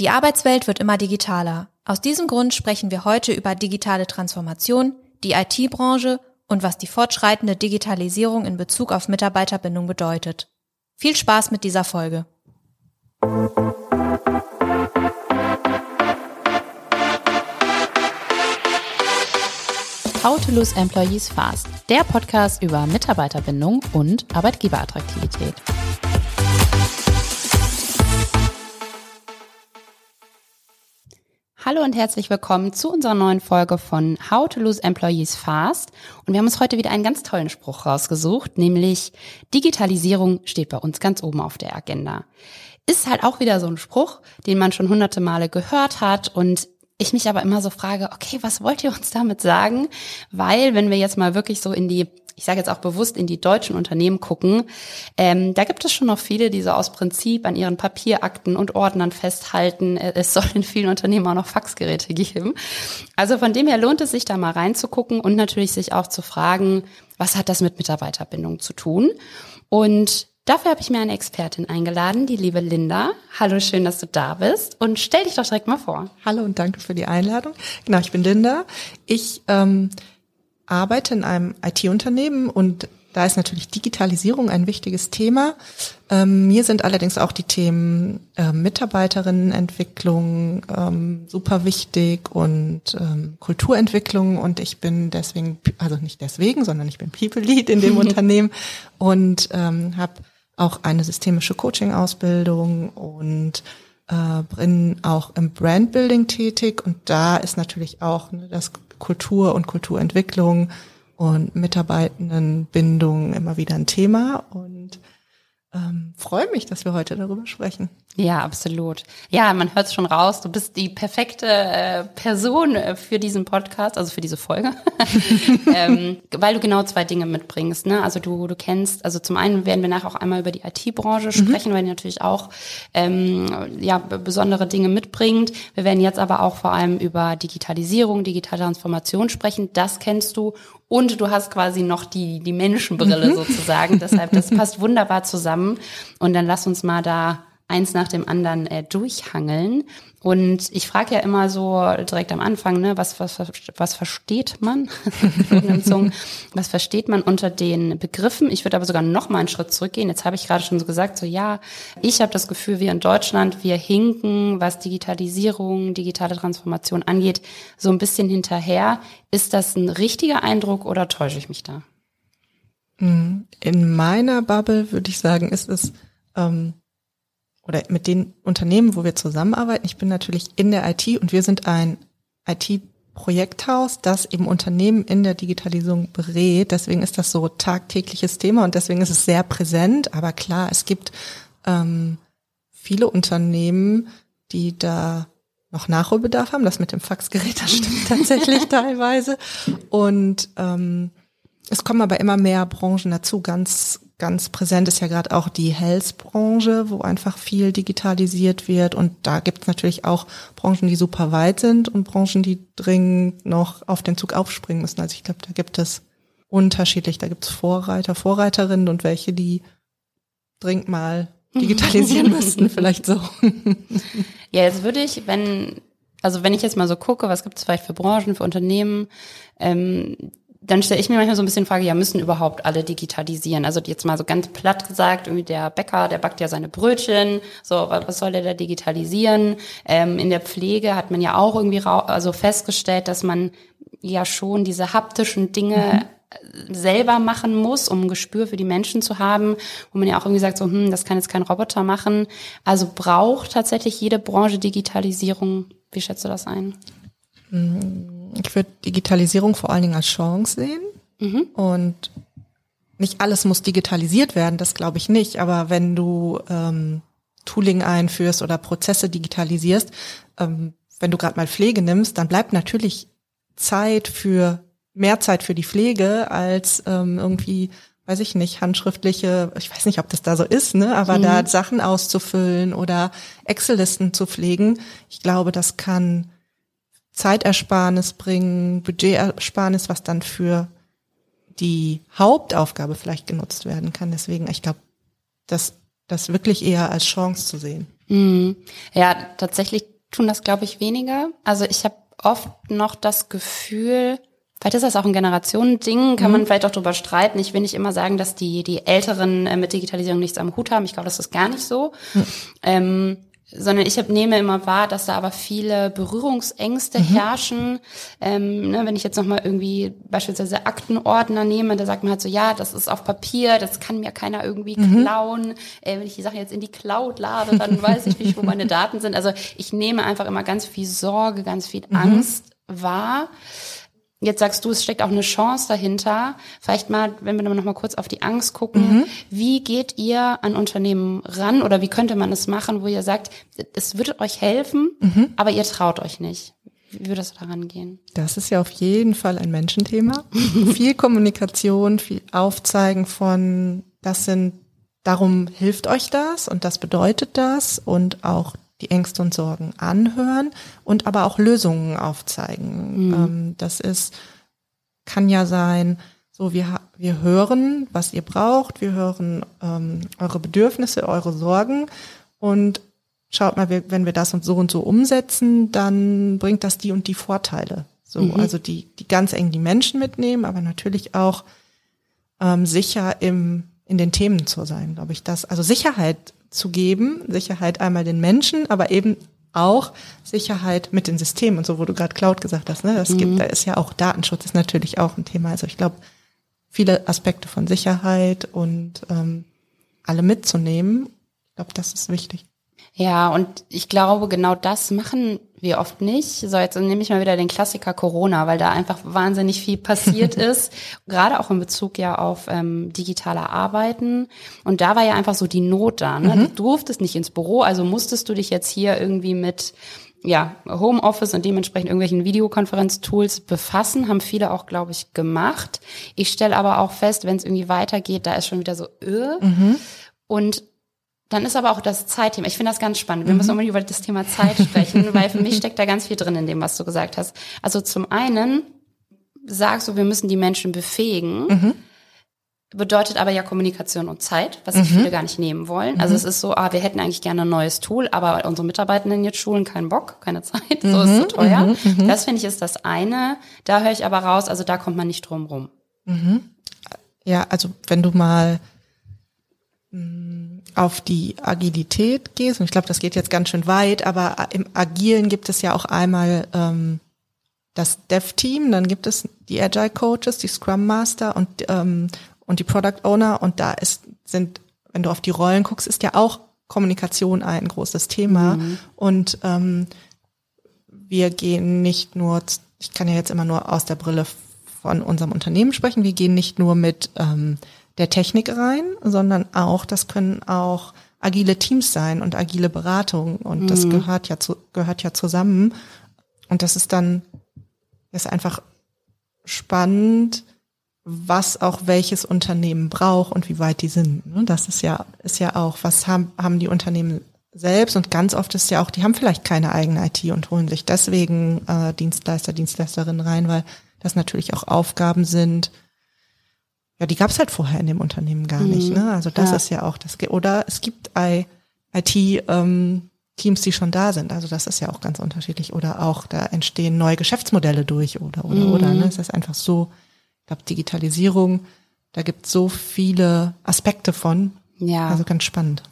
Die Arbeitswelt wird immer digitaler. Aus diesem Grund sprechen wir heute über digitale Transformation, die IT-Branche und was die fortschreitende Digitalisierung in Bezug auf Mitarbeiterbindung bedeutet. Viel Spaß mit dieser Folge. How to Lose Employees Fast, der Podcast über Mitarbeiterbindung und Arbeitgeberattraktivität. Hallo und herzlich willkommen zu unserer neuen Folge von How to Lose Employees Fast. Und wir haben uns heute wieder einen ganz tollen Spruch rausgesucht, nämlich Digitalisierung steht bei uns ganz oben auf der Agenda. Ist halt auch wieder so ein Spruch, den man schon hunderte Male gehört hat und ich mich aber immer so frage, okay, was wollt ihr uns damit sagen? Weil, wenn wir jetzt mal wirklich so in die ich sage jetzt auch bewusst in die deutschen Unternehmen gucken, ähm, da gibt es schon noch viele, die so aus Prinzip an ihren Papierakten und Ordnern festhalten. Äh, es soll in vielen Unternehmen auch noch Faxgeräte geben. Also von dem her lohnt es sich da mal reinzugucken und natürlich sich auch zu fragen, was hat das mit Mitarbeiterbindung zu tun? Und Dafür habe ich mir eine Expertin eingeladen, die liebe Linda. Hallo, schön, dass du da bist. Und stell dich doch direkt mal vor. Hallo und danke für die Einladung. Genau, ich bin Linda. Ich ähm, arbeite in einem IT-Unternehmen und da ist natürlich Digitalisierung ein wichtiges Thema. Ähm, mir sind allerdings auch die Themen äh, Mitarbeiterinnenentwicklung ähm, super wichtig und ähm, Kulturentwicklung und ich bin deswegen, also nicht deswegen, sondern ich bin People Lead in dem Unternehmen und ähm, habe auch eine systemische Coaching-Ausbildung und äh, bin auch im Brandbuilding tätig und da ist natürlich auch ne, das Kultur und Kulturentwicklung und Mitarbeitendenbindung immer wieder ein Thema. Und ähm, freue mich, dass wir heute darüber sprechen. Ja, absolut. Ja, man hört es schon raus. Du bist die perfekte äh, Person äh, für diesen Podcast, also für diese Folge, ähm, weil du genau zwei Dinge mitbringst. Ne? Also du, du kennst, also zum einen werden wir nachher auch einmal über die IT-Branche mhm. sprechen, weil die natürlich auch ähm, ja besondere Dinge mitbringt. Wir werden jetzt aber auch vor allem über Digitalisierung, digitale Transformation sprechen. Das kennst du und du hast quasi noch die, die Menschenbrille mhm. sozusagen. Deshalb, das passt wunderbar zusammen. Und dann lass uns mal da eins nach dem anderen äh, durchhangeln. Und ich frage ja immer so direkt am Anfang, ne, was, was, was versteht man? was versteht man unter den Begriffen? Ich würde aber sogar noch mal einen Schritt zurückgehen. Jetzt habe ich gerade schon so gesagt, so ja, ich habe das Gefühl, wir in Deutschland, wir hinken, was Digitalisierung, digitale Transformation angeht, so ein bisschen hinterher. Ist das ein richtiger Eindruck oder täusche ich mich da? In meiner Bubble würde ich sagen, ist es ähm, oder mit den Unternehmen, wo wir zusammenarbeiten, ich bin natürlich in der IT und wir sind ein IT-Projekthaus, das eben Unternehmen in der Digitalisierung berät. Deswegen ist das so tagtägliches Thema und deswegen ist es sehr präsent. Aber klar, es gibt ähm, viele Unternehmen, die da noch Nachholbedarf haben. Das mit dem Faxgerät, das stimmt tatsächlich teilweise. Und ähm, es kommen aber immer mehr Branchen dazu, ganz ganz präsent ist ja gerade auch die Health-Branche, wo einfach viel digitalisiert wird. Und da gibt es natürlich auch Branchen, die super weit sind und Branchen, die dringend noch auf den Zug aufspringen müssen. Also ich glaube, da gibt es unterschiedlich. Da gibt es Vorreiter, Vorreiterinnen und welche, die dringend mal digitalisieren müssten, vielleicht so. Ja, jetzt würde ich, wenn, also wenn ich jetzt mal so gucke, was gibt es vielleicht für Branchen, für Unternehmen, ähm, dann stelle ich mir manchmal so ein bisschen die Frage, ja, müssen überhaupt alle digitalisiisen? Also jetzt mal so ganz platt gesagt, irgendwie der Bäcker, der backt ja seine Brötchen, so, was soll der da digitalisieren? Ähm, in der Pflege hat man ja auch irgendwie also festgestellt, dass man ja schon diese haptischen Dinge mhm. selber machen muss, um ein Gespür für die Menschen zu haben, wo man ja auch irgendwie sagt, so, hm, das kann jetzt kein Roboter machen. Also braucht tatsächlich jede Branche Digitalisierung. Wie schätzt du das ein? Mhm ich würde Digitalisierung vor allen Dingen als Chance sehen. Mhm. Und nicht alles muss digitalisiert werden, das glaube ich nicht. Aber wenn du ähm, Tooling einführst oder Prozesse digitalisierst, ähm, wenn du gerade mal Pflege nimmst, dann bleibt natürlich Zeit für mehr Zeit für die Pflege als ähm, irgendwie, weiß ich nicht, handschriftliche, ich weiß nicht, ob das da so ist, ne, aber mhm. da Sachen auszufüllen oder Excel-Listen zu pflegen. Ich glaube, das kann Zeitersparnis bringen, Budgetersparnis, was dann für die Hauptaufgabe vielleicht genutzt werden kann. Deswegen, ich glaube, dass das wirklich eher als Chance zu sehen. Mhm. Ja, tatsächlich tun das, glaube ich, weniger. Also ich habe oft noch das Gefühl, Vielleicht ist das auch ein Generationending, kann mhm. man vielleicht auch drüber streiten. Ich will nicht immer sagen, dass die, die Älteren äh, mit Digitalisierung nichts am Hut haben. Ich glaube, das ist gar nicht so. Mhm. Ähm, sondern ich hab, nehme immer wahr, dass da aber viele Berührungsängste mhm. herrschen. Ähm, ne, wenn ich jetzt nochmal irgendwie beispielsweise Aktenordner nehme, da sagt man halt so, ja, das ist auf Papier, das kann mir keiner irgendwie mhm. klauen. Äh, wenn ich die Sachen jetzt in die Cloud lade, dann weiß ich nicht, wo meine Daten sind. Also ich nehme einfach immer ganz viel Sorge, ganz viel mhm. Angst wahr. Jetzt sagst du, es steckt auch eine Chance dahinter. Vielleicht mal, wenn wir noch mal kurz auf die Angst gucken. Mhm. Wie geht ihr an Unternehmen ran oder wie könnte man es machen, wo ihr sagt, es würde euch helfen, mhm. aber ihr traut euch nicht? Wie würde es daran gehen? Das ist ja auf jeden Fall ein Menschenthema. viel Kommunikation, viel Aufzeigen von, das sind, darum hilft euch das und das bedeutet das und auch die Ängste und Sorgen anhören und aber auch Lösungen aufzeigen. Mhm. Ähm, das ist, kann ja sein, so wir, wir hören, was ihr braucht, wir hören ähm, eure Bedürfnisse, eure Sorgen und schaut mal, wenn wir das und so und so umsetzen, dann bringt das die und die Vorteile. So, mhm. also die, die ganz eng die Menschen mitnehmen, aber natürlich auch ähm, sicher im, in den Themen zu sein, glaube ich. Das, also Sicherheit zu geben. Sicherheit einmal den Menschen, aber eben auch Sicherheit mit den Systemen und so, wo du gerade Cloud gesagt hast. Ne? Das mhm. gibt, da ist ja auch Datenschutz ist natürlich auch ein Thema. Also ich glaube, viele Aspekte von Sicherheit und ähm, alle mitzunehmen, ich glaube, das ist wichtig. Ja, und ich glaube, genau das machen wir oft nicht. So, jetzt nehme ich mal wieder den Klassiker Corona, weil da einfach wahnsinnig viel passiert ist, gerade auch in Bezug ja auf ähm, digitale Arbeiten. Und da war ja einfach so die Not da. Ne? Mhm. Du durftest nicht ins Büro, also musstest du dich jetzt hier irgendwie mit ja, Homeoffice und dementsprechend irgendwelchen Videokonferenztools befassen, haben viele auch, glaube ich, gemacht. Ich stelle aber auch fest, wenn es irgendwie weitergeht, da ist schon wieder so, öh. Mhm. Und dann ist aber auch das Zeitthema. Ich finde das ganz spannend. Wir mhm. müssen unbedingt über das Thema Zeit sprechen, weil für mich steckt da ganz viel drin in dem, was du gesagt hast. Also zum einen sagst du, wir müssen die Menschen befähigen. Mhm. Bedeutet aber ja Kommunikation und Zeit, was mhm. viele gar nicht nehmen wollen. Also mhm. es ist so, ah, wir hätten eigentlich gerne ein neues Tool, aber unsere Mitarbeitenden jetzt schulen keinen Bock, keine Zeit, so ist so mhm. teuer. Mhm. Das finde ich ist das eine. Da höre ich aber raus, also da kommt man nicht drum rum. Ja, also wenn du mal Mm, auf die Agilität gehst, und ich glaube, das geht jetzt ganz schön weit, aber im Agilen gibt es ja auch einmal ähm, das Dev-Team, dann gibt es die Agile Coaches, die Scrum Master und, ähm, und die Product Owner. Und da ist, sind, wenn du auf die Rollen guckst, ist ja auch Kommunikation ein großes Thema. Mhm. und ähm, wir gehen nicht nur, ich kann ja jetzt immer nur aus der Brille von unserem Unternehmen sprechen, wir gehen nicht nur mit ähm, der Technik rein, sondern auch, das können auch agile Teams sein und agile Beratung und mhm. das gehört ja zu, gehört ja zusammen. Und das ist dann, ist einfach spannend, was auch welches Unternehmen braucht und wie weit die sind. Ne? Das ist ja, ist ja auch, was haben, haben die Unternehmen selbst und ganz oft ist ja auch, die haben vielleicht keine eigene IT und holen sich deswegen äh, Dienstleister, Dienstleisterinnen rein, weil das natürlich auch Aufgaben sind, ja, die gab es halt vorher in dem Unternehmen gar mhm. nicht. Ne? Also das ja. ist ja auch das. Oder es gibt IT-Teams, ähm, die schon da sind. Also das ist ja auch ganz unterschiedlich. Oder auch da entstehen neue Geschäftsmodelle durch oder oder mhm. oder. Ne? Es ist einfach so. Ich glaube Digitalisierung. Da gibt so viele Aspekte von. Ja. Also ganz spannend.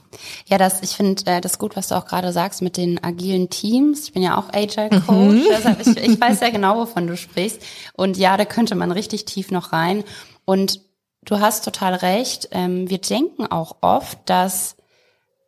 Ja, das, ich finde äh, das gut, was du auch gerade sagst mit den agilen Teams. Ich bin ja auch Agile Coach, mhm. deshalb ich, ich weiß ja genau, wovon du sprichst. Und ja, da könnte man richtig tief noch rein. Und du hast total recht. Ähm, wir denken auch oft, dass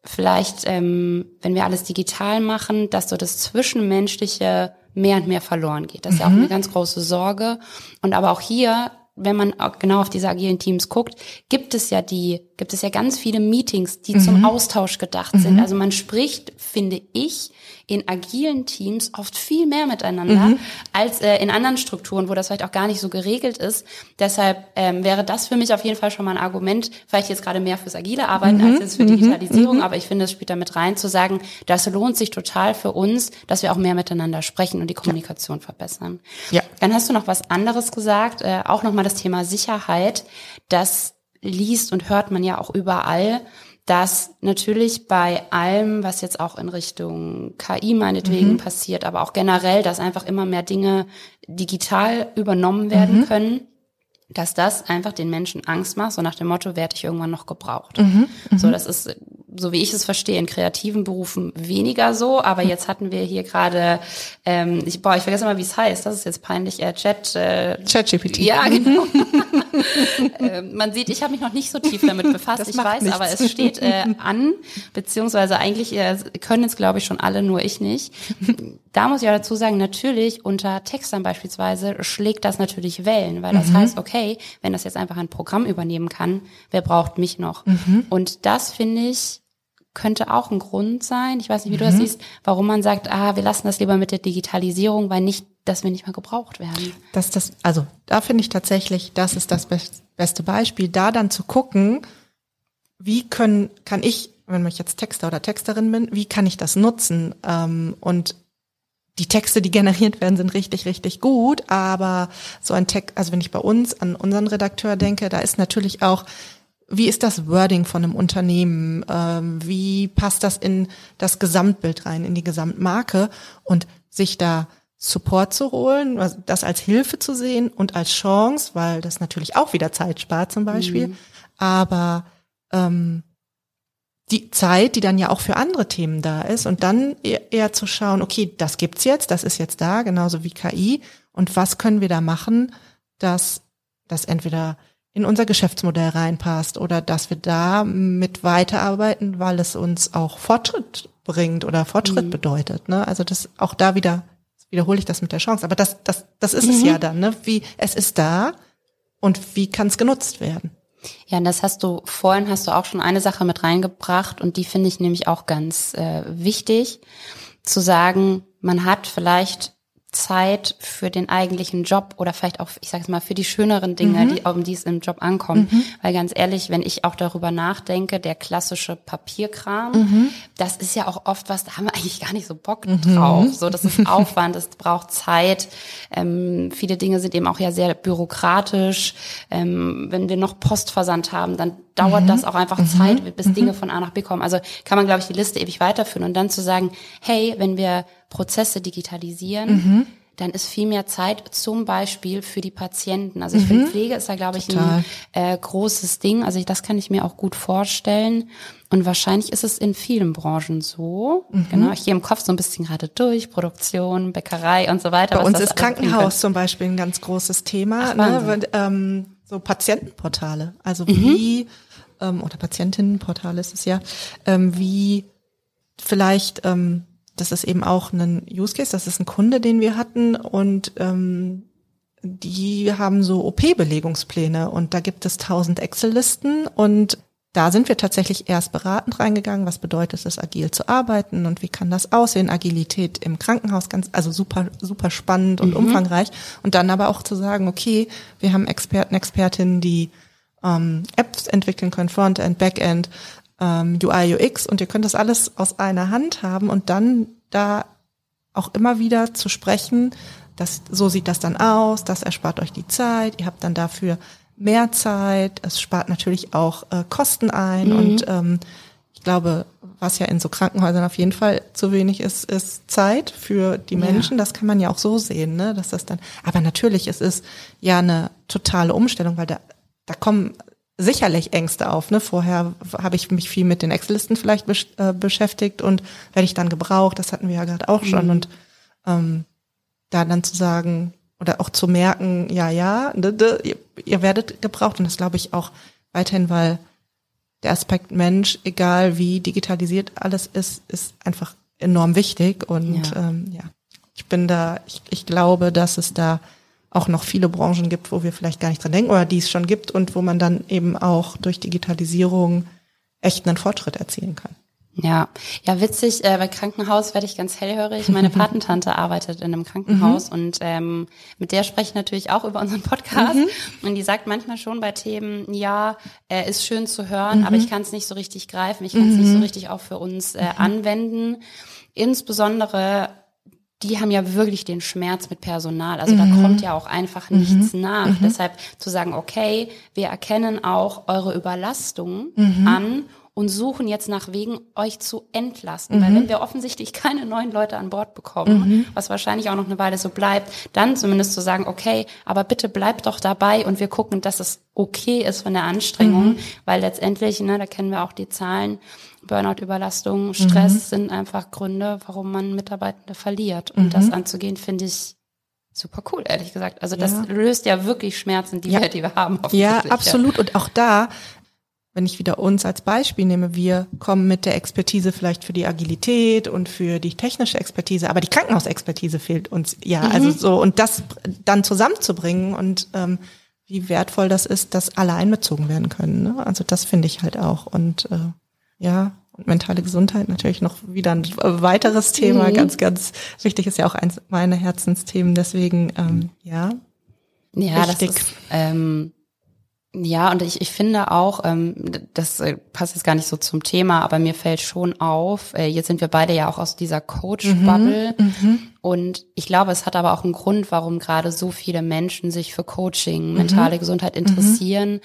vielleicht, ähm, wenn wir alles digital machen, dass so das Zwischenmenschliche mehr und mehr verloren geht. Das ist ja auch mhm. eine ganz große Sorge. Und aber auch hier, wenn man genau auf diese agilen Teams guckt, gibt es ja die, gibt es ja ganz viele Meetings, die mhm. zum Austausch gedacht mhm. sind. Also man spricht, finde ich, in agilen Teams oft viel mehr miteinander mhm. als äh, in anderen Strukturen, wo das vielleicht auch gar nicht so geregelt ist. Deshalb ähm, wäre das für mich auf jeden Fall schon mal ein Argument, vielleicht jetzt gerade mehr fürs agile Arbeiten mhm. als jetzt für mhm. Digitalisierung, mhm. aber ich finde, es spielt damit rein zu sagen, das lohnt sich total für uns, dass wir auch mehr miteinander sprechen und die Kommunikation ja. verbessern. Ja. Dann hast du noch was anderes gesagt, äh, auch nochmal das Thema Sicherheit. Das liest und hört man ja auch überall dass natürlich bei allem, was jetzt auch in Richtung KI meinetwegen mhm. passiert, aber auch generell, dass einfach immer mehr Dinge digital übernommen werden mhm. können, dass das einfach den Menschen Angst macht, so nach dem Motto, werde ich irgendwann noch gebraucht. Mhm, so, mhm. das ist, so wie ich es verstehe, in kreativen Berufen weniger so, aber jetzt hatten wir hier gerade, ähm, ich, boah, ich vergesse mal, wie es heißt, das ist jetzt peinlich, äh, Chat, äh, ChatGPT. Ja, genau. äh, man sieht, ich habe mich noch nicht so tief damit befasst, ich weiß, nichts. aber es steht äh, an, beziehungsweise eigentlich äh, können es, glaube ich, schon alle, nur ich nicht. Da muss ich auch dazu sagen, natürlich unter Textern beispielsweise schlägt das natürlich Wellen, weil das mhm. heißt, okay, wenn das jetzt einfach ein Programm übernehmen kann, wer braucht mich noch? Mhm. Und das finde ich könnte auch ein Grund sein, ich weiß nicht, wie mhm. du das mhm. siehst, warum man sagt, ah, wir lassen das lieber mit der Digitalisierung, weil nicht, dass wir nicht mehr gebraucht werden. Das, das, also da finde ich tatsächlich, das ist das beste Beispiel, da dann zu gucken, wie können, kann ich, wenn ich jetzt Texter oder Texterin bin, wie kann ich das nutzen? Ähm, und die Texte, die generiert werden, sind richtig, richtig gut, aber so ein Text, also wenn ich bei uns an unseren Redakteur denke, da ist natürlich auch, wie ist das Wording von einem Unternehmen? Ähm, wie passt das in das Gesamtbild rein, in die Gesamtmarke? Und sich da Support zu holen, das als Hilfe zu sehen und als Chance, weil das natürlich auch wieder Zeit spart zum Beispiel. Mhm. Aber ähm, die Zeit, die dann ja auch für andere Themen da ist und dann eher, eher zu schauen, okay, das gibt's jetzt, das ist jetzt da, genauso wie KI und was können wir da machen, dass das entweder in unser Geschäftsmodell reinpasst oder dass wir da mit weiterarbeiten, weil es uns auch Fortschritt bringt oder Fortschritt mhm. bedeutet. Ne? Also das auch da wieder wiederhole ich das mit der Chance. Aber das, das, das ist mhm. es ja dann. Ne? Wie es ist da und wie kann es genutzt werden? Ja, und das hast du vorhin hast du auch schon eine Sache mit reingebracht und die finde ich nämlich auch ganz äh, wichtig zu sagen, man hat vielleicht Zeit für den eigentlichen Job oder vielleicht auch, ich sage es mal, für die schöneren Dinge, mhm. die, um die es im Job ankommt. Mhm. Weil ganz ehrlich, wenn ich auch darüber nachdenke, der klassische Papierkram, mhm. das ist ja auch oft was, da haben wir eigentlich gar nicht so Bock mhm. drauf. So, das ist Aufwand, das braucht Zeit. Ähm, viele Dinge sind eben auch ja sehr bürokratisch. Ähm, wenn wir noch Postversand haben, dann dauert mhm. das auch einfach Zeit, mhm. bis Dinge von A nach B kommen. Also kann man, glaube ich, die Liste ewig weiterführen und dann zu sagen, hey, wenn wir Prozesse digitalisieren, mhm. dann ist viel mehr Zeit zum Beispiel für die Patienten. Also ich mhm. finde, Pflege ist da, glaube ich, Total. ein äh, großes Ding. Also ich, das kann ich mir auch gut vorstellen. Und wahrscheinlich ist es in vielen Branchen so. Mhm. Genau, ich gehe im Kopf so ein bisschen gerade durch, Produktion, Bäckerei und so weiter. Bei uns ist Krankenhaus zum Beispiel ein ganz großes Thema. Ach, ne? Weil, ähm, so Patientenportale. Also mhm. wie, ähm, oder Patientinnenportale ist es ja, ähm, wie vielleicht ähm, das ist eben auch ein Use Case, das ist ein Kunde, den wir hatten und ähm, die haben so OP-Belegungspläne und da gibt es tausend Excel-Listen und da sind wir tatsächlich erst beratend reingegangen, was bedeutet es, agil zu arbeiten und wie kann das aussehen, Agilität im Krankenhaus, ganz, also super, super spannend und mhm. umfangreich. Und dann aber auch zu sagen, okay, wir haben Experten, Expertinnen, die ähm, Apps entwickeln können, Frontend, Backend, ähm, UI, UX und ihr könnt das alles aus einer Hand haben und dann da auch immer wieder zu sprechen, dass so sieht das dann aus, das erspart euch die Zeit, ihr habt dann dafür mehr Zeit, es spart natürlich auch äh, Kosten ein mhm. und ähm, ich glaube, was ja in so Krankenhäusern auf jeden Fall zu wenig ist, ist Zeit für die Menschen. Ja. Das kann man ja auch so sehen, ne? Dass das dann. Aber natürlich, es ist ja eine totale Umstellung, weil da da kommen sicherlich Ängste auf. Ne? Vorher habe ich mich viel mit den Excel-Listen vielleicht besch äh, beschäftigt und werde ich dann gebraucht, das hatten wir ja gerade auch schon. Mhm. Und ähm, da dann zu sagen oder auch zu merken, ja, ja, ihr, ihr werdet gebraucht und das glaube ich auch weiterhin, weil der Aspekt Mensch, egal wie digitalisiert alles ist, ist einfach enorm wichtig. Und ja, ähm, ja ich bin da, ich, ich glaube, dass es da auch noch viele Branchen gibt, wo wir vielleicht gar nicht dran denken oder die es schon gibt und wo man dann eben auch durch Digitalisierung echt einen Fortschritt erzielen kann. Ja, ja, witzig, äh, bei Krankenhaus werde ich ganz hellhörig. Meine Patentante arbeitet in einem Krankenhaus mhm. und ähm, mit der spreche ich natürlich auch über unseren Podcast. Mhm. Und die sagt manchmal schon bei Themen, ja, äh, ist schön zu hören, mhm. aber ich kann es nicht so richtig greifen, ich kann es nicht so mhm. richtig auch für uns äh, anwenden. Insbesondere die haben ja wirklich den Schmerz mit Personal. Also mhm. da kommt ja auch einfach nichts mhm. nach. Mhm. Deshalb zu sagen, okay, wir erkennen auch eure Überlastung mhm. an und suchen jetzt nach Wegen, euch zu entlasten. Mhm. Weil wenn wir offensichtlich keine neuen Leute an Bord bekommen, mhm. was wahrscheinlich auch noch eine Weile so bleibt, dann zumindest zu sagen, okay, aber bitte bleibt doch dabei und wir gucken, dass es okay ist von der Anstrengung, mhm. weil letztendlich, ne, da kennen wir auch die Zahlen, Burnout, Überlastung, Stress mhm. sind einfach Gründe, warum man Mitarbeitende verliert. Und das mhm. anzugehen, finde ich super cool, ehrlich gesagt. Also das ja. löst ja wirklich Schmerzen, die, ja. wir, die wir haben. Ja, absolut. Und auch da, wenn ich wieder uns als Beispiel nehme, wir kommen mit der Expertise vielleicht für die Agilität und für die technische Expertise, aber die Krankenhausexpertise fehlt uns. Ja, mhm. also so und das dann zusammenzubringen und ähm, wie wertvoll das ist, dass alle einbezogen werden können. Ne? Also das finde ich halt auch. Und äh, ja, und mentale Gesundheit natürlich noch wieder ein weiteres Thema, mhm. ganz, ganz wichtig, ist ja auch eins meiner Herzensthemen. Deswegen, ähm, ja. Ja, wichtig. das ist, ähm, ja, und ich, ich finde auch, ähm, das äh, passt jetzt gar nicht so zum Thema, aber mir fällt schon auf, äh, jetzt sind wir beide ja auch aus dieser Coach-Bubble mhm, mhm. und ich glaube, es hat aber auch einen Grund, warum gerade so viele Menschen sich für Coaching, mentale mhm. Gesundheit interessieren, mhm.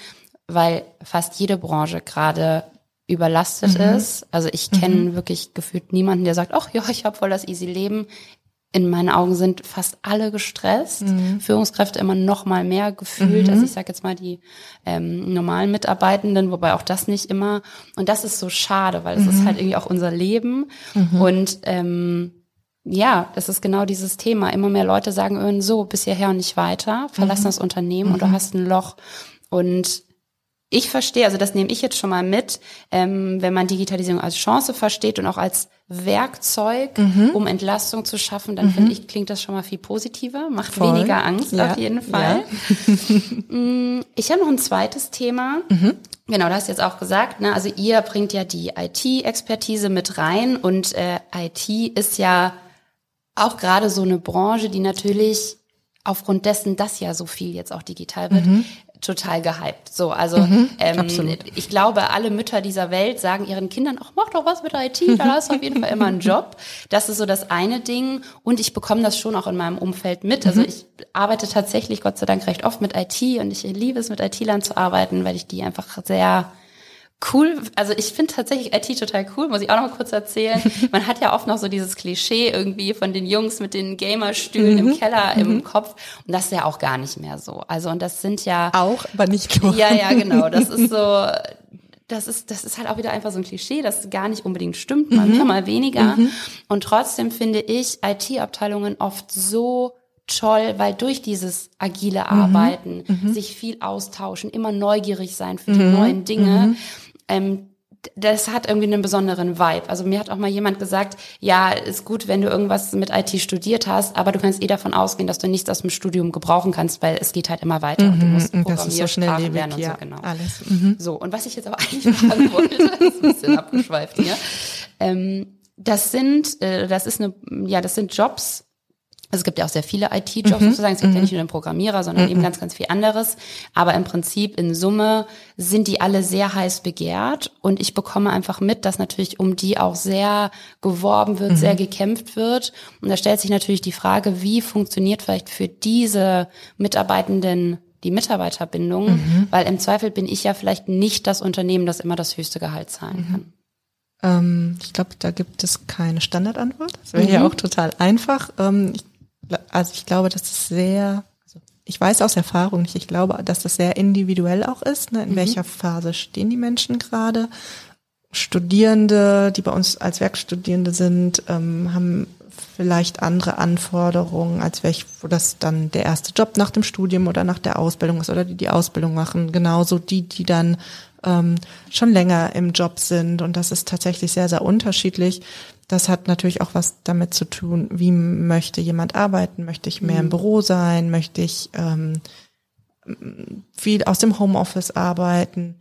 weil fast jede Branche gerade überlastet mhm. ist. Also ich kenne mhm. wirklich gefühlt niemanden, der sagt, ach ja, ich habe voll das easy Leben. In meinen Augen sind fast alle gestresst. Mhm. Führungskräfte immer noch mal mehr gefühlt. Also mhm. ich sage jetzt mal die ähm, normalen Mitarbeitenden, wobei auch das nicht immer. Und das ist so schade, weil es ist mhm. halt irgendwie auch unser Leben. Mhm. Und ähm, ja, das ist genau dieses Thema. Immer mehr Leute sagen, so, bis hierher und nicht weiter, verlassen das Unternehmen und du hast ein Loch. Und ich verstehe, also das nehme ich jetzt schon mal mit, ähm, wenn man Digitalisierung als Chance versteht und auch als Werkzeug, mhm. um Entlastung zu schaffen, dann mhm. finde ich, klingt das schon mal viel positiver, macht Voll. weniger Angst ja. auf jeden Fall. Ja. Mm, ich habe noch ein zweites Thema. Mhm. Genau, du hast jetzt auch gesagt, ne, also ihr bringt ja die IT-Expertise mit rein und äh, IT ist ja auch gerade so eine Branche, die natürlich aufgrund dessen, dass ja so viel jetzt auch digital wird, mhm total gehypt. So, also mhm, ähm, ich glaube, alle Mütter dieser Welt sagen ihren Kindern, ach, mach doch was mit IT, da hast du auf jeden Fall immer einen Job. Das ist so das eine Ding. Und ich bekomme das schon auch in meinem Umfeld mit. Also mhm. ich arbeite tatsächlich, Gott sei Dank, recht oft mit IT und ich liebe es, mit IT-Lern zu arbeiten, weil ich die einfach sehr cool, also ich finde tatsächlich IT total cool, muss ich auch noch mal kurz erzählen. Man hat ja oft noch so dieses Klischee irgendwie von den Jungs mit den Gamerstühlen mhm. im Keller mhm. im Kopf und das ist ja auch gar nicht mehr so. Also und das sind ja auch, aber nicht nur. Ja, ja, genau, das ist so das ist, das ist halt auch wieder einfach so ein Klischee, das gar nicht unbedingt stimmt, mal mhm. mehr, mal weniger. Mhm. Und trotzdem finde ich IT-Abteilungen oft so toll, weil durch dieses agile mhm. Arbeiten, mhm. sich viel austauschen, immer neugierig sein für die mhm. neuen Dinge, mhm ähm, das hat irgendwie einen besonderen Vibe. Also mir hat auch mal jemand gesagt, ja, ist gut, wenn du irgendwas mit IT studiert hast, aber du kannst eh davon ausgehen, dass du nichts aus dem Studium gebrauchen kannst, weil es geht halt immer weiter mhm, und du musst Programmiersprachen so lernen und ja, so, genau. Alles. Mhm. So, und was ich jetzt aber eigentlich fragen wollte, ist ein bisschen abgeschweift hier. Ähm, das sind, äh, das ist eine, ja, das sind Jobs, also es gibt ja auch sehr viele IT-Jobs mhm. sozusagen. Es gibt mhm. ja nicht nur den Programmierer, sondern mhm. eben ganz, ganz viel anderes. Aber im Prinzip in Summe sind die alle sehr heiß begehrt. Und ich bekomme einfach mit, dass natürlich um die auch sehr geworben wird, mhm. sehr gekämpft wird. Und da stellt sich natürlich die Frage, wie funktioniert vielleicht für diese Mitarbeitenden die Mitarbeiterbindung? Mhm. Weil im Zweifel bin ich ja vielleicht nicht das Unternehmen, das immer das höchste Gehalt zahlen mhm. kann. Ähm, ich glaube, da gibt es keine Standardantwort. Das wäre ja auch total einfach. Ähm, ich also ich glaube, dass es sehr, also ich weiß aus Erfahrung nicht, ich glaube, dass das sehr individuell auch ist, ne? in mhm. welcher Phase stehen die Menschen gerade. Studierende, die bei uns als Werkstudierende sind, ähm, haben vielleicht andere Anforderungen, als welch, wo das dann der erste Job nach dem Studium oder nach der Ausbildung ist oder die die Ausbildung machen. Genauso die, die dann ähm, schon länger im Job sind. Und das ist tatsächlich sehr, sehr unterschiedlich. Das hat natürlich auch was damit zu tun, wie möchte jemand arbeiten? Möchte ich mehr mhm. im Büro sein? Möchte ich ähm, viel aus dem Homeoffice arbeiten?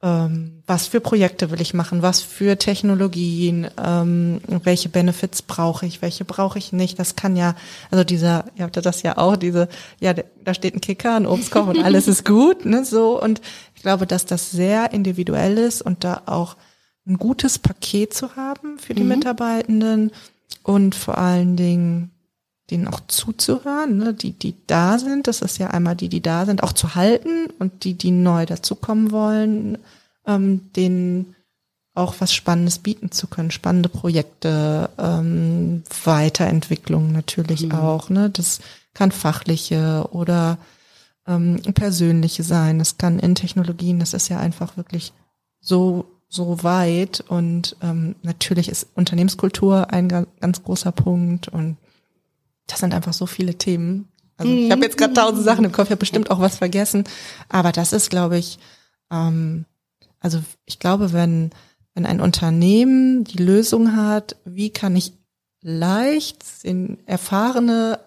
Ähm, was für Projekte will ich machen? Was für Technologien? Ähm, welche Benefits brauche ich? Welche brauche ich nicht? Das kann ja, also dieser, ihr habt ja das ja auch, diese, ja, da steht ein Kicker, ein Obstkorb und alles ist gut, ne, so. Und ich glaube, dass das sehr individuell ist und da auch ein gutes Paket zu haben für die mhm. Mitarbeitenden und vor allen Dingen denen auch zuzuhören, ne? die, die da sind, das ist ja einmal die, die da sind, auch zu halten und die, die neu dazukommen wollen, ähm, denen auch was Spannendes bieten zu können, spannende Projekte, ähm, Weiterentwicklung natürlich mhm. auch. Ne? Das kann fachliche oder ähm, persönliche sein. Es kann in Technologien. Das ist ja einfach wirklich so so weit. Und ähm, natürlich ist Unternehmenskultur ein ganz großer Punkt. Und das sind einfach so viele Themen. Also ich habe jetzt gerade tausend Sachen im Kopf, ich habe bestimmt auch was vergessen, aber das ist, glaube ich, ähm, also ich glaube, wenn wenn ein Unternehmen die Lösung hat, wie kann ich leicht in erfahrene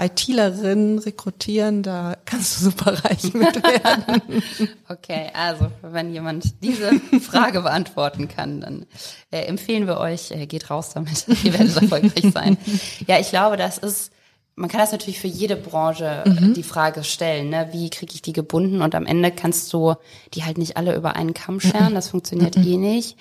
ITlerin rekrutieren, da kannst du super reich mit werden. okay, also wenn jemand diese Frage beantworten kann, dann äh, empfehlen wir euch, äh, geht raus damit. Ihr werdet erfolgreich sein. Ja, ich glaube, das ist man kann das natürlich für jede Branche äh, mhm. die Frage stellen, ne? wie kriege ich die gebunden und am Ende kannst du die halt nicht alle über einen Kamm scheren, das funktioniert mhm. eh nicht.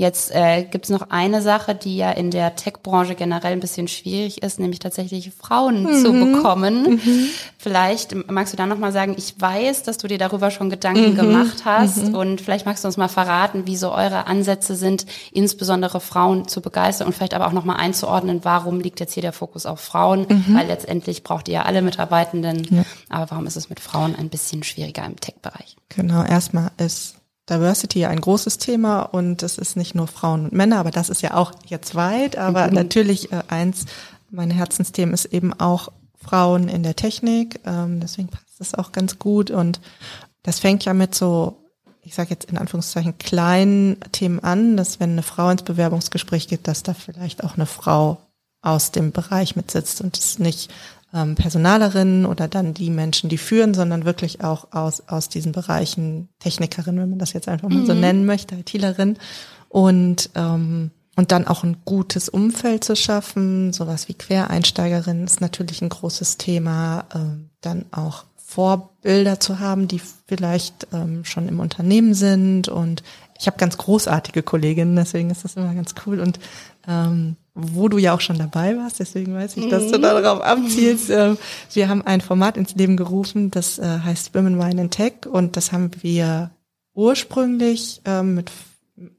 Jetzt äh, gibt es noch eine Sache, die ja in der Tech-Branche generell ein bisschen schwierig ist, nämlich tatsächlich Frauen mhm. zu bekommen. Mhm. Vielleicht magst du da nochmal sagen, ich weiß, dass du dir darüber schon Gedanken mhm. gemacht hast mhm. und vielleicht magst du uns mal verraten, wie so eure Ansätze sind, insbesondere Frauen zu begeistern und vielleicht aber auch nochmal einzuordnen, warum liegt jetzt hier der Fokus auf Frauen, mhm. weil letztendlich braucht ihr ja alle Mitarbeitenden, ja. aber warum ist es mit Frauen ein bisschen schwieriger im Tech-Bereich? Genau, erstmal ist Diversity ein großes Thema und es ist nicht nur Frauen und Männer, aber das ist ja auch jetzt weit. Aber mhm. natürlich äh, eins, mein Herzensthema ist eben auch Frauen in der Technik. Ähm, deswegen passt es auch ganz gut und das fängt ja mit so, ich sage jetzt in Anführungszeichen kleinen Themen an, dass wenn eine Frau ins Bewerbungsgespräch geht, dass da vielleicht auch eine Frau aus dem Bereich mitsitzt und es nicht ähm, Personalerinnen oder dann die Menschen, die führen, sondern wirklich auch aus, aus diesen Bereichen Technikerinnen, wenn man das jetzt einfach mal mhm. so nennen möchte, ITlerin. Und, ähm, und dann auch ein gutes Umfeld zu schaffen, sowas wie Quereinsteigerinnen ist natürlich ein großes Thema. Ähm, dann auch Vorbilder zu haben, die vielleicht ähm, schon im Unternehmen sind. Und ich habe ganz großartige Kolleginnen, deswegen ist das immer ganz cool. Und ähm, wo du ja auch schon dabei warst, deswegen weiß ich, dass du mhm. darauf abzielst. Ähm, wir haben ein Format ins Leben gerufen, das äh, heißt Women Wine in Tech und das haben wir ursprünglich ähm, mit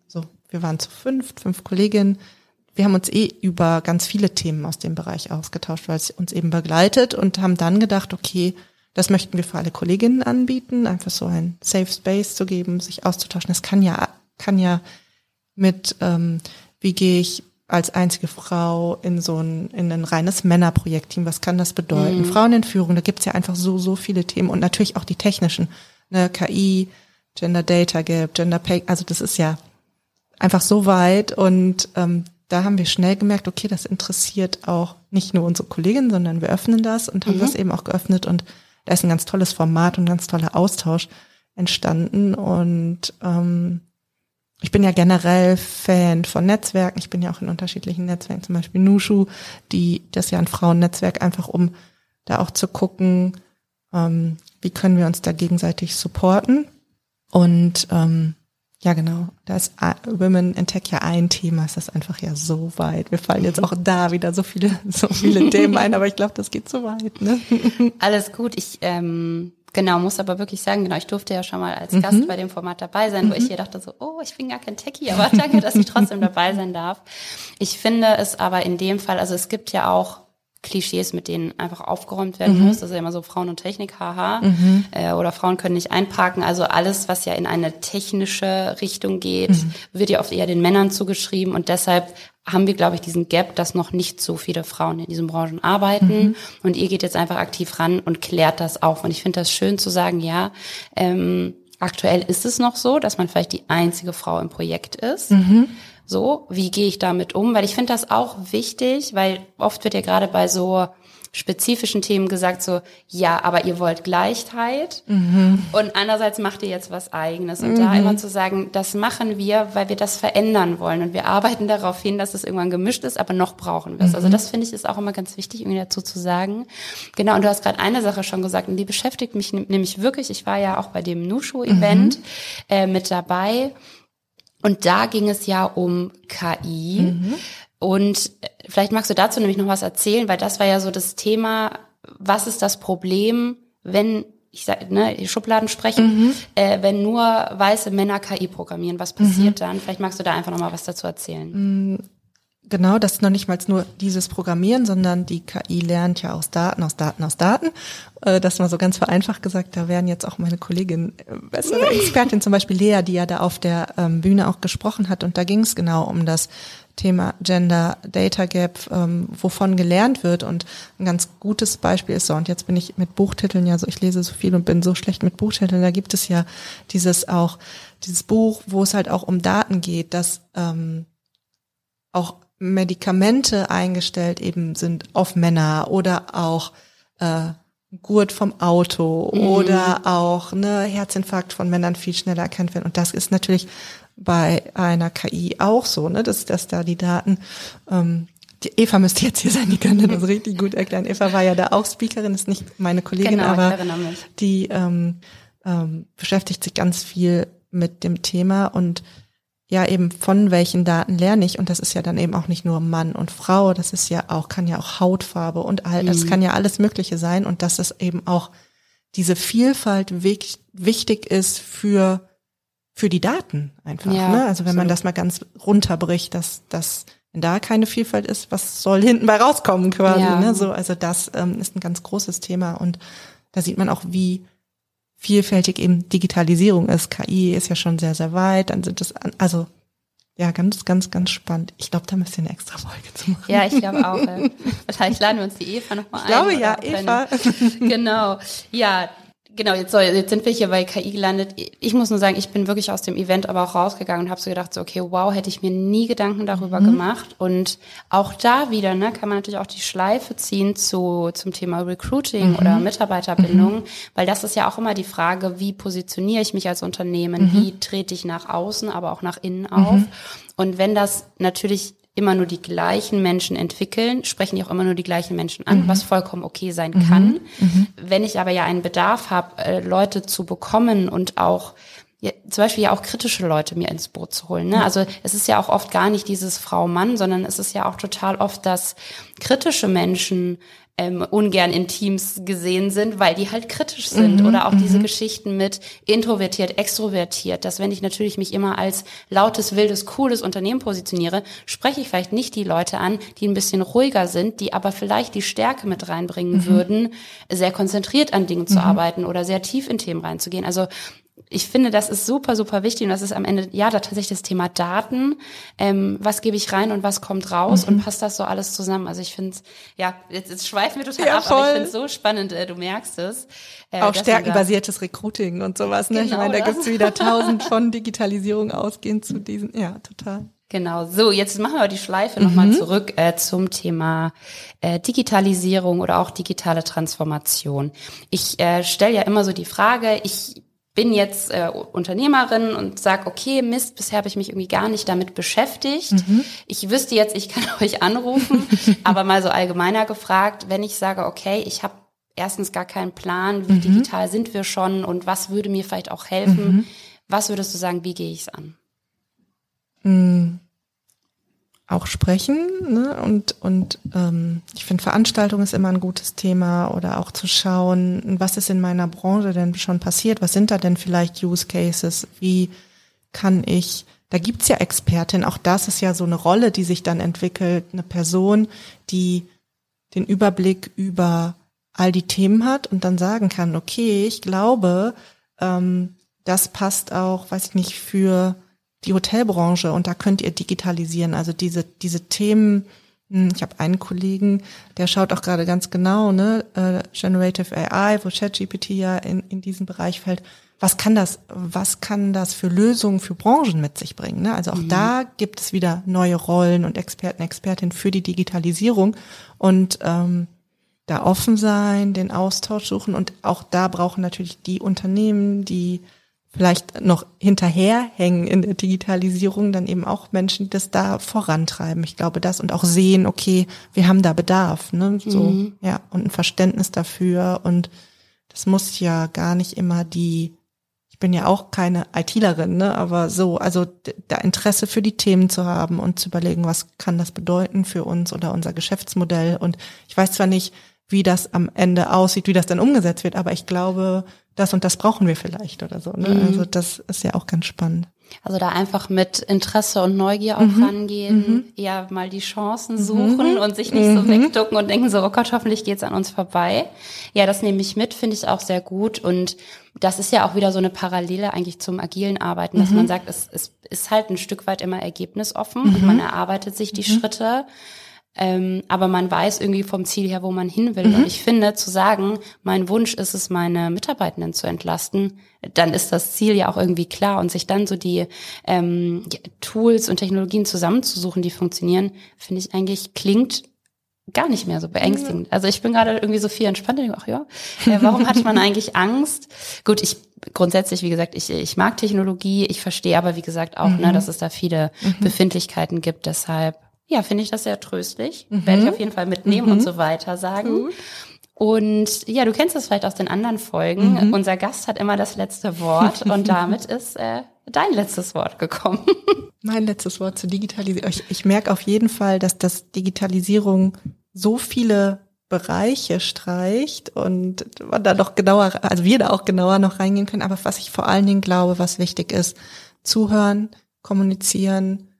so, wir waren zu fünf, fünf Kolleginnen. Wir haben uns eh über ganz viele Themen aus dem Bereich ausgetauscht, weil es uns eben begleitet und haben dann gedacht, okay, das möchten wir für alle Kolleginnen anbieten, einfach so ein Safe Space zu geben, sich auszutauschen. Das kann ja, kann ja mit, ähm, wie gehe ich als einzige Frau in so ein, in ein reines Männerprojektteam. Was kann das bedeuten? Mhm. Frauen in Führung, da gibt's ja einfach so, so viele Themen und natürlich auch die technischen, ne, KI, Gender Data Gap, Gender Pay, also das ist ja einfach so weit und ähm, da haben wir schnell gemerkt, okay, das interessiert auch nicht nur unsere Kolleginnen, sondern wir öffnen das und haben mhm. das eben auch geöffnet und da ist ein ganz tolles Format und ein ganz toller Austausch entstanden und ähm, ich bin ja generell Fan von Netzwerken. Ich bin ja auch in unterschiedlichen Netzwerken, zum Beispiel Nushu, die, das ist ja ein Frauennetzwerk, einfach um da auch zu gucken, ähm, wie können wir uns da gegenseitig supporten. Und ähm, ja, genau, da ist Women in Tech ja ein Thema, ist das einfach ja so weit. Wir fallen jetzt auch da wieder so viele, so viele Themen ein, aber ich glaube, das geht so weit. Ne? Alles gut. Ich ähm, Genau, muss aber wirklich sagen, genau, ich durfte ja schon mal als Gast mhm. bei dem Format dabei sein, wo ich mhm. hier dachte so, oh, ich bin gar kein Techie, aber danke, dass ich trotzdem dabei sein darf. Ich finde es aber in dem Fall, also es gibt ja auch Klischees, mit denen einfach aufgeräumt werden mhm. muss. Das ist ja immer so Frauen und Technik, haha. Mhm. Äh, oder Frauen können nicht einparken. Also alles, was ja in eine technische Richtung geht, mhm. wird ja oft eher den Männern zugeschrieben. Und deshalb haben wir, glaube ich, diesen Gap, dass noch nicht so viele Frauen in diesen Branchen arbeiten. Mhm. Und ihr geht jetzt einfach aktiv ran und klärt das auf. Und ich finde das schön zu sagen, ja, ähm, aktuell ist es noch so, dass man vielleicht die einzige Frau im Projekt ist. Mhm. So, wie gehe ich damit um? Weil ich finde das auch wichtig, weil oft wird ja gerade bei so spezifischen Themen gesagt, so, ja, aber ihr wollt Gleichheit mhm. und andererseits macht ihr jetzt was eigenes. Und mhm. da immer zu sagen, das machen wir, weil wir das verändern wollen und wir arbeiten darauf hin, dass es irgendwann gemischt ist, aber noch brauchen wir es. Also mhm. Also das finde ich ist auch immer ganz wichtig, irgendwie dazu zu sagen. Genau, und du hast gerade eine Sache schon gesagt und die beschäftigt mich nämlich wirklich. Ich war ja auch bei dem Nushu-Event mhm. äh, mit dabei und da ging es ja um KI. Mhm. Und äh, vielleicht magst du dazu nämlich noch was erzählen, weil das war ja so das Thema, was ist das Problem, wenn ich sag, ne, die Schubladen sprechen, mhm. äh, wenn nur weiße Männer KI programmieren, was passiert mhm. dann? Vielleicht magst du da einfach nochmal was dazu erzählen. Genau, das ist noch nicht mal nur dieses Programmieren, sondern die KI lernt ja aus Daten, aus Daten, aus Daten. Äh, das mal so ganz vereinfacht gesagt, da wären jetzt auch meine Kollegin, äh, bessere Expertin, zum Beispiel Lea, die ja da auf der ähm, Bühne auch gesprochen hat. Und da ging es genau um das Thema Gender Data Gap, ähm, wovon gelernt wird. Und ein ganz gutes Beispiel ist so, und jetzt bin ich mit Buchtiteln ja so, ich lese so viel und bin so schlecht mit Buchtiteln, da gibt es ja dieses auch, dieses Buch, wo es halt auch um Daten geht, dass ähm, auch Medikamente eingestellt eben sind auf Männer oder auch äh, Gurt vom Auto mhm. oder auch ne, Herzinfarkt von Männern viel schneller erkannt werden. Und das ist natürlich bei einer KI auch so, ne, dass, dass da die Daten, ähm, die Eva müsste jetzt hier sein, die könnte das richtig gut erklären. Eva war ja da auch Speakerin, ist nicht meine Kollegin, genau, aber die ähm, ähm, beschäftigt sich ganz viel mit dem Thema und ja eben von welchen Daten lerne ich und das ist ja dann eben auch nicht nur Mann und Frau, das ist ja auch kann ja auch Hautfarbe und all, mhm. es kann ja alles Mögliche sein und dass es eben auch diese Vielfalt wichtig ist für für die Daten einfach. Ja, ne? Also wenn man das mal ganz runterbricht, dass dass wenn da keine Vielfalt ist, was soll hinten bei rauskommen quasi? Ja. Ne? So, also das ähm, ist ein ganz großes Thema und da sieht man auch, wie vielfältig eben Digitalisierung ist. KI ist ja schon sehr, sehr weit. Dann sind es, also ja, ganz, ganz, ganz spannend. Ich glaube, da müsst ihr eine extra Folge zu machen. Ja, ich glaube auch. Wahrscheinlich laden wir uns die Eva nochmal ein. Ich glaube ja, Eva. genau. Ja, Genau, jetzt, soll, jetzt sind wir hier bei KI gelandet. Ich muss nur sagen, ich bin wirklich aus dem Event aber auch rausgegangen und habe so gedacht, so, okay, wow, hätte ich mir nie Gedanken darüber mhm. gemacht. Und auch da wieder, ne, kann man natürlich auch die Schleife ziehen zu zum Thema Recruiting mhm. oder Mitarbeiterbindung, mhm. weil das ist ja auch immer die Frage, wie positioniere ich mich als Unternehmen, mhm. wie trete ich nach außen, aber auch nach innen auf. Mhm. Und wenn das natürlich immer nur die gleichen Menschen entwickeln, sprechen die auch immer nur die gleichen Menschen an, mhm. was vollkommen okay sein mhm. kann. Mhm. Wenn ich aber ja einen Bedarf habe, äh, Leute zu bekommen und auch ja, zum Beispiel ja auch kritische Leute mir ins Boot zu holen. Ne? Also es ist ja auch oft gar nicht dieses Frau-Mann, sondern es ist ja auch total oft, dass kritische Menschen ähm, ungern in Teams gesehen sind, weil die halt kritisch sind. Mhm, Oder auch diese mhm. Geschichten mit introvertiert, extrovertiert, dass wenn ich natürlich mich immer als lautes, wildes, cooles Unternehmen positioniere, spreche ich vielleicht nicht die Leute an, die ein bisschen ruhiger sind, die aber vielleicht die Stärke mit reinbringen mhm. würden, sehr konzentriert an Dingen zu mhm. arbeiten oder sehr tief in Themen reinzugehen. Also ich finde, das ist super, super wichtig und das ist am Ende, ja, da tatsächlich das Thema Daten. Ähm, was gebe ich rein und was kommt raus mhm. und passt das so alles zusammen? Also ich finde ja, jetzt, jetzt schweifen wir total ja, ab, voll. aber ich finde es so spannend, äh, du merkst es. Äh, Auch stärkenbasiertes Recruiting und sowas, ne? Genau ich meine, da gibt's wieder tausend von Digitalisierung ausgehend zu diesen, ja, total. Genau, so jetzt machen wir die Schleife mhm. nochmal zurück äh, zum Thema äh, Digitalisierung oder auch digitale Transformation. Ich äh, stelle ja immer so die Frage, ich bin jetzt äh, Unternehmerin und sag, okay, Mist, bisher habe ich mich irgendwie gar nicht damit beschäftigt. Mhm. Ich wüsste jetzt, ich kann euch anrufen, aber mal so allgemeiner gefragt, wenn ich sage, okay, ich habe erstens gar keinen Plan, wie mhm. digital sind wir schon und was würde mir vielleicht auch helfen, mhm. was würdest du sagen, wie gehe ich es an? Auch sprechen. Ne? Und, und ähm, ich finde, Veranstaltung ist immer ein gutes Thema oder auch zu schauen, was ist in meiner Branche denn schon passiert, was sind da denn vielleicht Use Cases, wie kann ich, da gibt's ja Expertin, auch das ist ja so eine Rolle, die sich dann entwickelt, eine Person, die den Überblick über all die Themen hat und dann sagen kann, okay, ich glaube, ähm, das passt auch, weiß ich nicht, für die Hotelbranche und da könnt ihr digitalisieren. Also diese, diese Themen, hm, ich habe einen Kollegen, der schaut auch gerade ganz genau, ne, äh, Generative AI, wo ChatGPT ja in, in diesen Bereich fällt. Was kann das, was kann das für Lösungen für Branchen mit sich bringen? Ne? Also auch mhm. da gibt es wieder neue Rollen und Experten, Expertinnen für die Digitalisierung und ähm, da offen sein, den Austausch suchen und auch da brauchen natürlich die Unternehmen, die vielleicht noch hinterherhängen in der Digitalisierung, dann eben auch Menschen, die das da vorantreiben. Ich glaube das und auch sehen, okay, wir haben da Bedarf, ne? So, mhm. ja, und ein Verständnis dafür. Und das muss ja gar nicht immer die, ich bin ja auch keine ITlerin, ne? Aber so, also da Interesse für die Themen zu haben und zu überlegen, was kann das bedeuten für uns oder unser Geschäftsmodell. Und ich weiß zwar nicht, wie das am Ende aussieht, wie das dann umgesetzt wird. Aber ich glaube, das und das brauchen wir vielleicht oder so. Ne? Mhm. Also das ist ja auch ganz spannend. Also da einfach mit Interesse und Neugier auch mhm. rangehen, mhm. eher mal die Chancen mhm. suchen und sich nicht so mhm. wegducken und denken so, oh Gott, hoffentlich geht's an uns vorbei. Ja, das nehme ich mit, finde ich auch sehr gut. Und das ist ja auch wieder so eine Parallele eigentlich zum agilen Arbeiten, dass man sagt, es, es ist halt ein Stück weit immer ergebnisoffen und man erarbeitet sich die Schritte. Ähm, aber man weiß irgendwie vom Ziel her, wo man hin will. Mhm. Und ich finde, zu sagen, mein Wunsch ist es, meine Mitarbeitenden zu entlasten, dann ist das Ziel ja auch irgendwie klar. Und sich dann so die ähm, Tools und Technologien zusammenzusuchen, die funktionieren, finde ich eigentlich klingt gar nicht mehr so beängstigend. Also ich bin gerade irgendwie so viel entspannter. Ach ja, äh, warum hat man eigentlich Angst? Gut, ich grundsätzlich, wie gesagt, ich, ich mag Technologie, ich verstehe aber, wie gesagt, auch, ne, mhm. ne, dass es da viele mhm. Befindlichkeiten gibt. Deshalb ja, finde ich das sehr tröstlich. Mhm. Werde ich auf jeden Fall mitnehmen mhm. und so weiter sagen. Gut. Und ja, du kennst das vielleicht aus den anderen Folgen. Mhm. Unser Gast hat immer das letzte Wort und damit ist äh, dein letztes Wort gekommen. Mein letztes Wort zur Digitalisierung. Ich, ich merke auf jeden Fall, dass das Digitalisierung so viele Bereiche streicht und man da noch genauer, also wir da auch genauer noch reingehen können. Aber was ich vor allen Dingen glaube, was wichtig ist, zuhören, kommunizieren,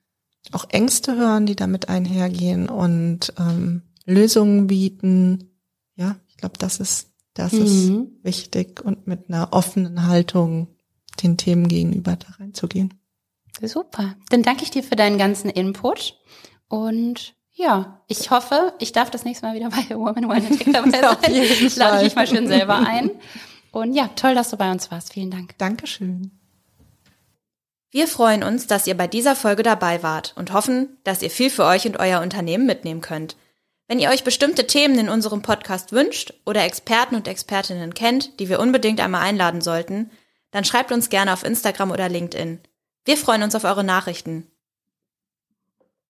auch Ängste hören, die damit einhergehen und ähm, Lösungen bieten. Ja, ich glaube, das ist, das mhm. ist wichtig und mit einer offenen Haltung den Themen gegenüber da reinzugehen. Super. Dann danke ich dir für deinen ganzen Input und ja, ich hoffe, ich darf das nächste Mal wieder bei Woman One Tech dabei sein. Lade ich mich mal schön selber ein. Und ja, toll, dass du bei uns warst. Vielen Dank. Dankeschön. Wir freuen uns, dass ihr bei dieser Folge dabei wart und hoffen, dass ihr viel für euch und euer Unternehmen mitnehmen könnt. Wenn ihr euch bestimmte Themen in unserem Podcast wünscht oder Experten und Expertinnen kennt, die wir unbedingt einmal einladen sollten, dann schreibt uns gerne auf Instagram oder LinkedIn. Wir freuen uns auf eure Nachrichten.